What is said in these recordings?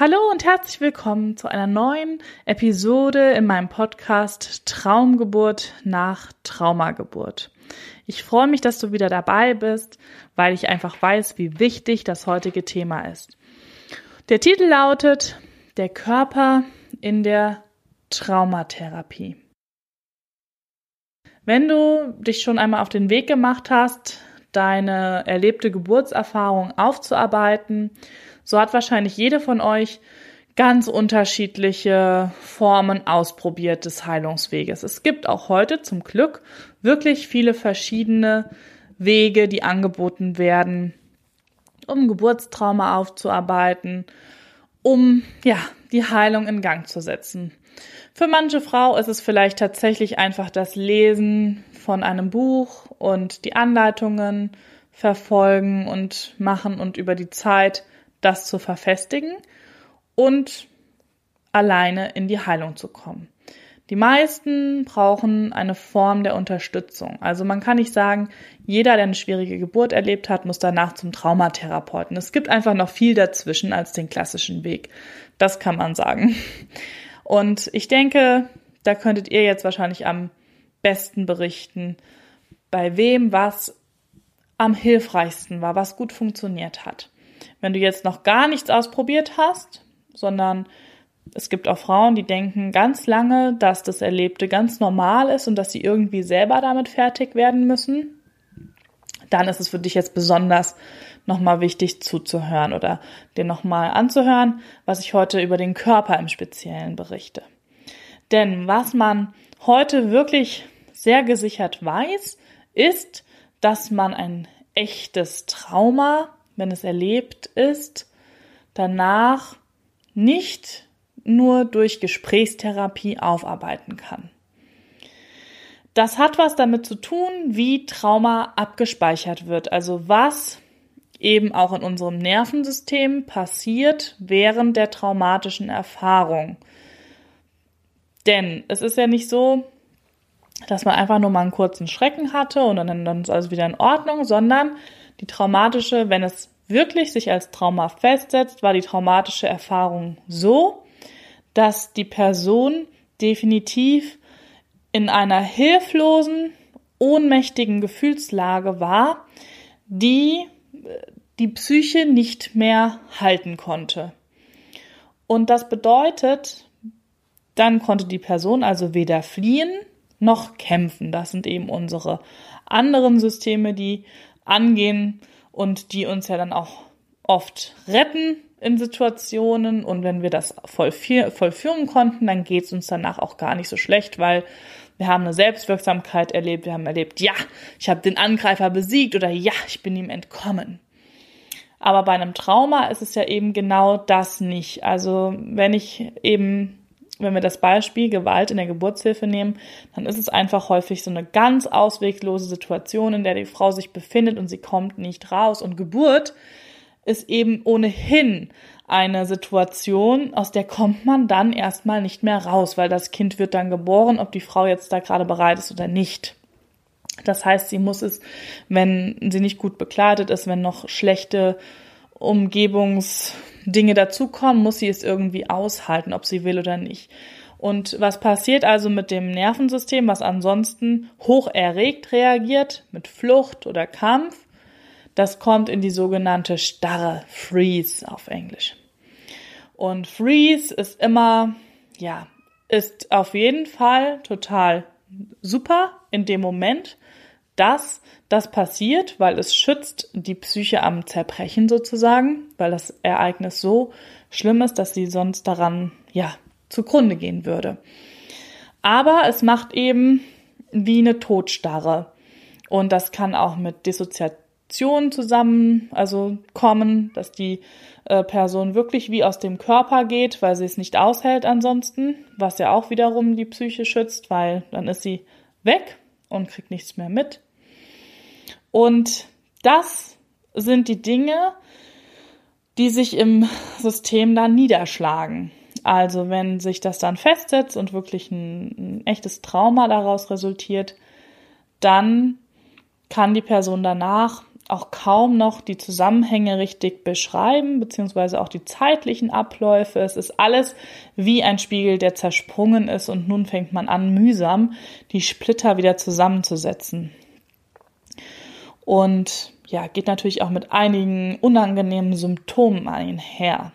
Hallo und herzlich willkommen zu einer neuen Episode in meinem Podcast Traumgeburt nach Traumageburt. Ich freue mich, dass du wieder dabei bist, weil ich einfach weiß, wie wichtig das heutige Thema ist. Der Titel lautet Der Körper in der Traumatherapie. Wenn du dich schon einmal auf den Weg gemacht hast, deine erlebte Geburtserfahrung aufzuarbeiten, so hat wahrscheinlich jede von euch ganz unterschiedliche Formen ausprobiert des Heilungsweges. Es gibt auch heute zum Glück wirklich viele verschiedene Wege, die angeboten werden, um Geburtstrauma aufzuarbeiten, um ja, die Heilung in Gang zu setzen. Für manche Frau ist es vielleicht tatsächlich einfach das Lesen von einem Buch und die Anleitungen verfolgen und machen und über die Zeit das zu verfestigen und alleine in die Heilung zu kommen. Die meisten brauchen eine Form der Unterstützung. Also man kann nicht sagen, jeder, der eine schwierige Geburt erlebt hat, muss danach zum Traumatherapeuten. Es gibt einfach noch viel dazwischen als den klassischen Weg. Das kann man sagen. Und ich denke, da könntet ihr jetzt wahrscheinlich am besten berichten, bei wem was am hilfreichsten war, was gut funktioniert hat. Wenn du jetzt noch gar nichts ausprobiert hast, sondern es gibt auch Frauen, die denken ganz lange, dass das Erlebte ganz normal ist und dass sie irgendwie selber damit fertig werden müssen, dann ist es für dich jetzt besonders nochmal wichtig zuzuhören oder dir nochmal anzuhören, was ich heute über den Körper im Speziellen berichte. Denn was man heute wirklich sehr gesichert weiß, ist, dass man ein echtes Trauma wenn es erlebt ist, danach nicht nur durch Gesprächstherapie aufarbeiten kann. Das hat was damit zu tun, wie Trauma abgespeichert wird, also was eben auch in unserem Nervensystem passiert während der traumatischen Erfahrung. Denn es ist ja nicht so, dass man einfach nur mal einen kurzen Schrecken hatte und dann, ist alles wieder in Ordnung, sondern die traumatische, wenn es wirklich sich als Trauma festsetzt, war die traumatische Erfahrung so, dass die Person definitiv in einer hilflosen, ohnmächtigen Gefühlslage war, die die Psyche nicht mehr halten konnte. Und das bedeutet, dann konnte die Person also weder fliehen noch kämpfen. Das sind eben unsere anderen Systeme, die angehen und die uns ja dann auch oft retten in Situationen und wenn wir das vollführen konnten, dann geht es uns danach auch gar nicht so schlecht, weil wir haben eine Selbstwirksamkeit erlebt, wir haben erlebt, ja, ich habe den Angreifer besiegt oder ja, ich bin ihm entkommen. Aber bei einem Trauma ist es ja eben genau das nicht. Also wenn ich eben wenn wir das Beispiel Gewalt in der Geburtshilfe nehmen, dann ist es einfach häufig so eine ganz ausweglose Situation, in der die Frau sich befindet und sie kommt nicht raus. Und Geburt ist eben ohnehin eine Situation, aus der kommt man dann erstmal nicht mehr raus, weil das Kind wird dann geboren, ob die Frau jetzt da gerade bereit ist oder nicht. Das heißt, sie muss es, wenn sie nicht gut bekleidet ist, wenn noch schlechte Umgebungsdinge dazukommen, muss sie es irgendwie aushalten, ob sie will oder nicht. Und was passiert also mit dem Nervensystem, was ansonsten hoch erregt reagiert, mit Flucht oder Kampf? Das kommt in die sogenannte Starre, Freeze auf Englisch. Und Freeze ist immer, ja, ist auf jeden Fall total super in dem Moment, dass das passiert, weil es schützt die Psyche am Zerbrechen sozusagen, weil das Ereignis so schlimm ist, dass sie sonst daran, ja, zugrunde gehen würde. Aber es macht eben wie eine Todstarre. Und das kann auch mit Dissoziation zusammen, also kommen, dass die äh, Person wirklich wie aus dem Körper geht, weil sie es nicht aushält ansonsten, was ja auch wiederum die Psyche schützt, weil dann ist sie weg und kriegt nichts mehr mit. Und das sind die Dinge, die sich im System dann niederschlagen. Also wenn sich das dann festsetzt und wirklich ein, ein, echtes Trauma daraus resultiert, dann kann die Person danach auch kaum noch die Zusammenhänge richtig beschreiben, beziehungsweise auch die zeitlichen Abläufe. Es ist alles wie ein Spiegel, der zersprungen ist und nun fängt man an, mühsam die Splitter wieder zusammenzusetzen. Und ja, geht natürlich auch mit einigen unangenehmen Symptomen einher.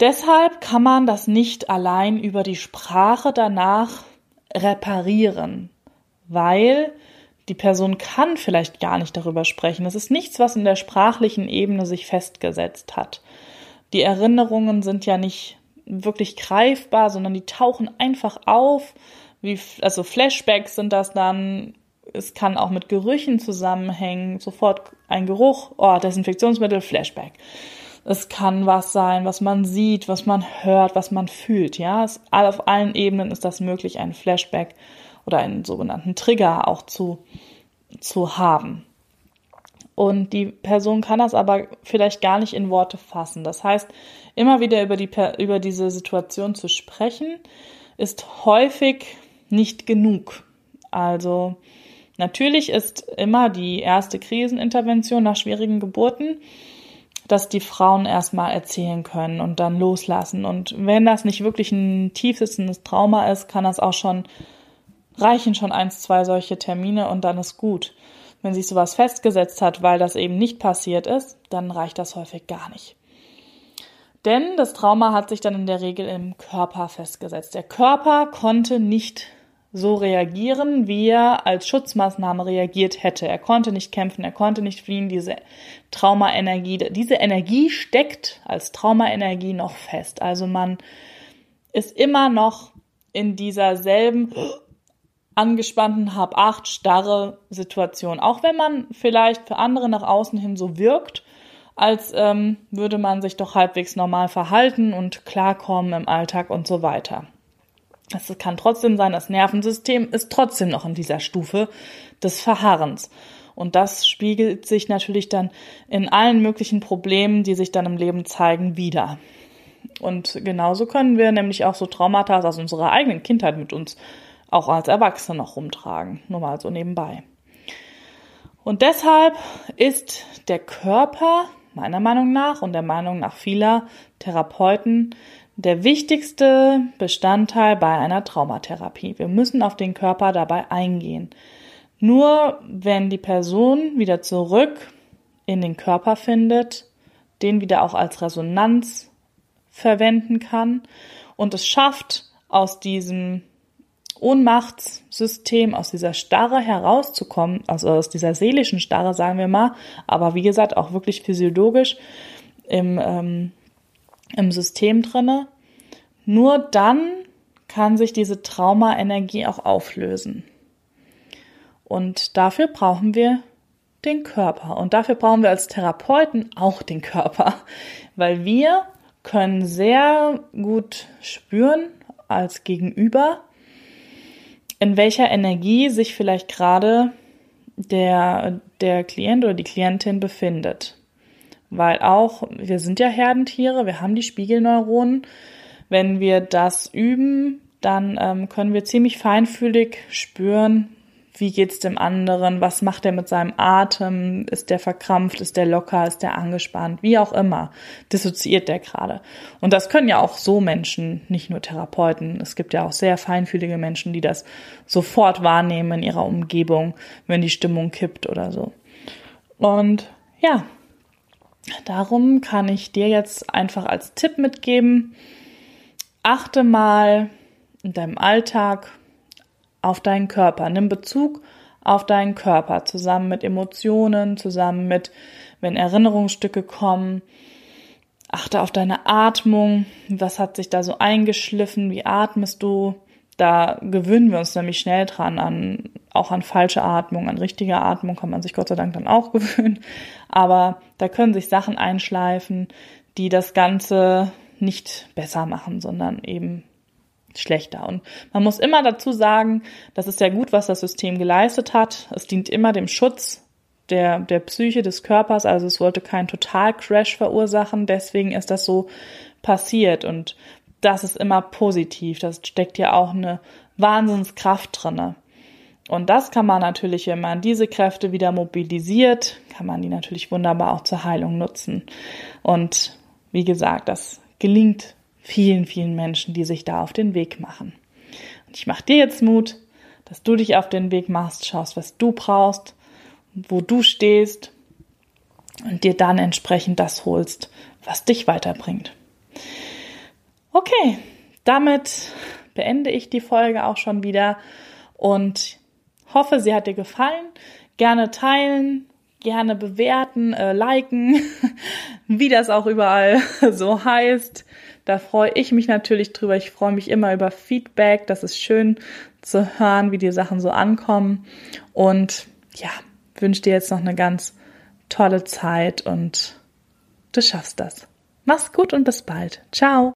Deshalb kann man das nicht allein über die Sprache danach reparieren, weil die Person kann vielleicht gar nicht darüber sprechen. Es ist nichts, was in der sprachlichen Ebene sich festgesetzt hat. Die Erinnerungen sind ja nicht wirklich greifbar, sondern die tauchen einfach auf. Wie, also Flashbacks sind das dann. Es kann auch mit Gerüchen zusammenhängen. Sofort ein Geruch, oh, Desinfektionsmittel, Flashback. Es kann was sein, was man sieht, was man hört, was man fühlt. Ja, es, auf allen Ebenen ist das möglich, einen Flashback oder einen sogenannten Trigger auch zu, zu haben. Und die Person kann das aber vielleicht gar nicht in Worte fassen. Das heißt, immer wieder über, die, über diese Situation zu sprechen, ist häufig nicht genug. Also natürlich ist immer die erste Krisenintervention nach schwierigen Geburten, dass die Frauen erstmal erzählen können und dann loslassen. Und wenn das nicht wirklich ein tiefsitzendes Trauma ist, kann das auch schon reichen schon eins, zwei solche Termine und dann ist gut. Wenn sich sowas festgesetzt hat, weil das eben nicht passiert ist, dann reicht das häufig gar nicht. Denn das Trauma hat sich dann in der Regel im Körper festgesetzt. Der Körper konnte nicht so reagieren, wie er als Schutzmaßnahme reagiert hätte. Er konnte nicht kämpfen, er konnte nicht fliehen. Diese Traumaenergie, diese Energie steckt als Traumaenergie noch fest. Also man ist immer noch in dieser selben angespannten Hab-Acht, starre Situation. Auch wenn man vielleicht für andere nach außen hin so wirkt, als ähm, würde man sich doch halbwegs normal verhalten und klarkommen im Alltag und so weiter. Es kann trotzdem sein, das Nervensystem ist trotzdem noch in dieser Stufe des Verharrens. Und das spiegelt sich natürlich dann in allen möglichen Problemen, die sich dann im Leben zeigen, wieder. Und genauso können wir nämlich auch so Traumata aus unserer eigenen Kindheit mit uns auch als Erwachsene noch rumtragen. Nur mal so nebenbei. Und deshalb ist der Körper meiner Meinung nach und der Meinung nach vieler Therapeuten der wichtigste Bestandteil bei einer Traumatherapie. Wir müssen auf den Körper dabei eingehen. Nur wenn die Person wieder zurück in den Körper findet, den wieder auch als Resonanz verwenden kann und es schafft, aus diesem Ohnmachtssystem, aus dieser Starre herauszukommen, also aus dieser seelischen Starre, sagen wir mal, aber wie gesagt auch wirklich physiologisch im, ähm, im System drinne. Nur dann kann sich diese Traumaenergie auch auflösen. Und dafür brauchen wir den Körper. Und dafür brauchen wir als Therapeuten auch den Körper, weil wir können sehr gut spüren als Gegenüber, in welcher Energie sich vielleicht gerade der, der Klient oder die Klientin befindet. Weil auch, wir sind ja Herdentiere, wir haben die Spiegelneuronen. Wenn wir das üben, dann ähm, können wir ziemlich feinfühlig spüren, wie geht's dem anderen? Was macht er mit seinem Atem? Ist der verkrampft? Ist der locker? Ist der angespannt? Wie auch immer. Dissoziiert der gerade. Und das können ja auch so Menschen, nicht nur Therapeuten. Es gibt ja auch sehr feinfühlige Menschen, die das sofort wahrnehmen in ihrer Umgebung, wenn die Stimmung kippt oder so. Und ja, darum kann ich dir jetzt einfach als Tipp mitgeben, achte mal in deinem Alltag auf deinen Körper. Nimm Bezug auf deinen Körper, zusammen mit Emotionen, zusammen mit, wenn Erinnerungsstücke kommen. Achte auf deine Atmung. Was hat sich da so eingeschliffen? Wie atmest du? Da gewöhnen wir uns nämlich schnell dran an, auch an falsche Atmung, an richtige Atmung kann man sich Gott sei Dank dann auch gewöhnen. Aber da können sich Sachen einschleifen, die das Ganze nicht besser machen, sondern eben schlechter. Und man muss immer dazu sagen, das ist ja gut, was das System geleistet hat. Es dient immer dem Schutz der, der Psyche des Körpers, also es wollte keinen Totalcrash verursachen, deswegen ist das so passiert und das ist immer positiv. Das steckt ja auch eine Wahnsinnskraft drinne. Und das kann man natürlich, wenn man diese Kräfte wieder mobilisiert, kann man die natürlich wunderbar auch zur Heilung nutzen. Und wie gesagt, das gelingt vielen, vielen Menschen, die sich da auf den Weg machen. Und ich mache dir jetzt Mut, dass du dich auf den Weg machst, schaust, was du brauchst, wo du stehst und dir dann entsprechend das holst, was dich weiterbringt. Okay, damit beende ich die Folge auch schon wieder und hoffe, sie hat dir gefallen. Gerne teilen, gerne bewerten, äh, liken, wie das auch überall so heißt. Da freue ich mich natürlich drüber. Ich freue mich immer über Feedback. Das ist schön zu hören, wie die Sachen so ankommen. Und ja, wünsche dir jetzt noch eine ganz tolle Zeit und du schaffst das. Mach's gut und bis bald. Ciao.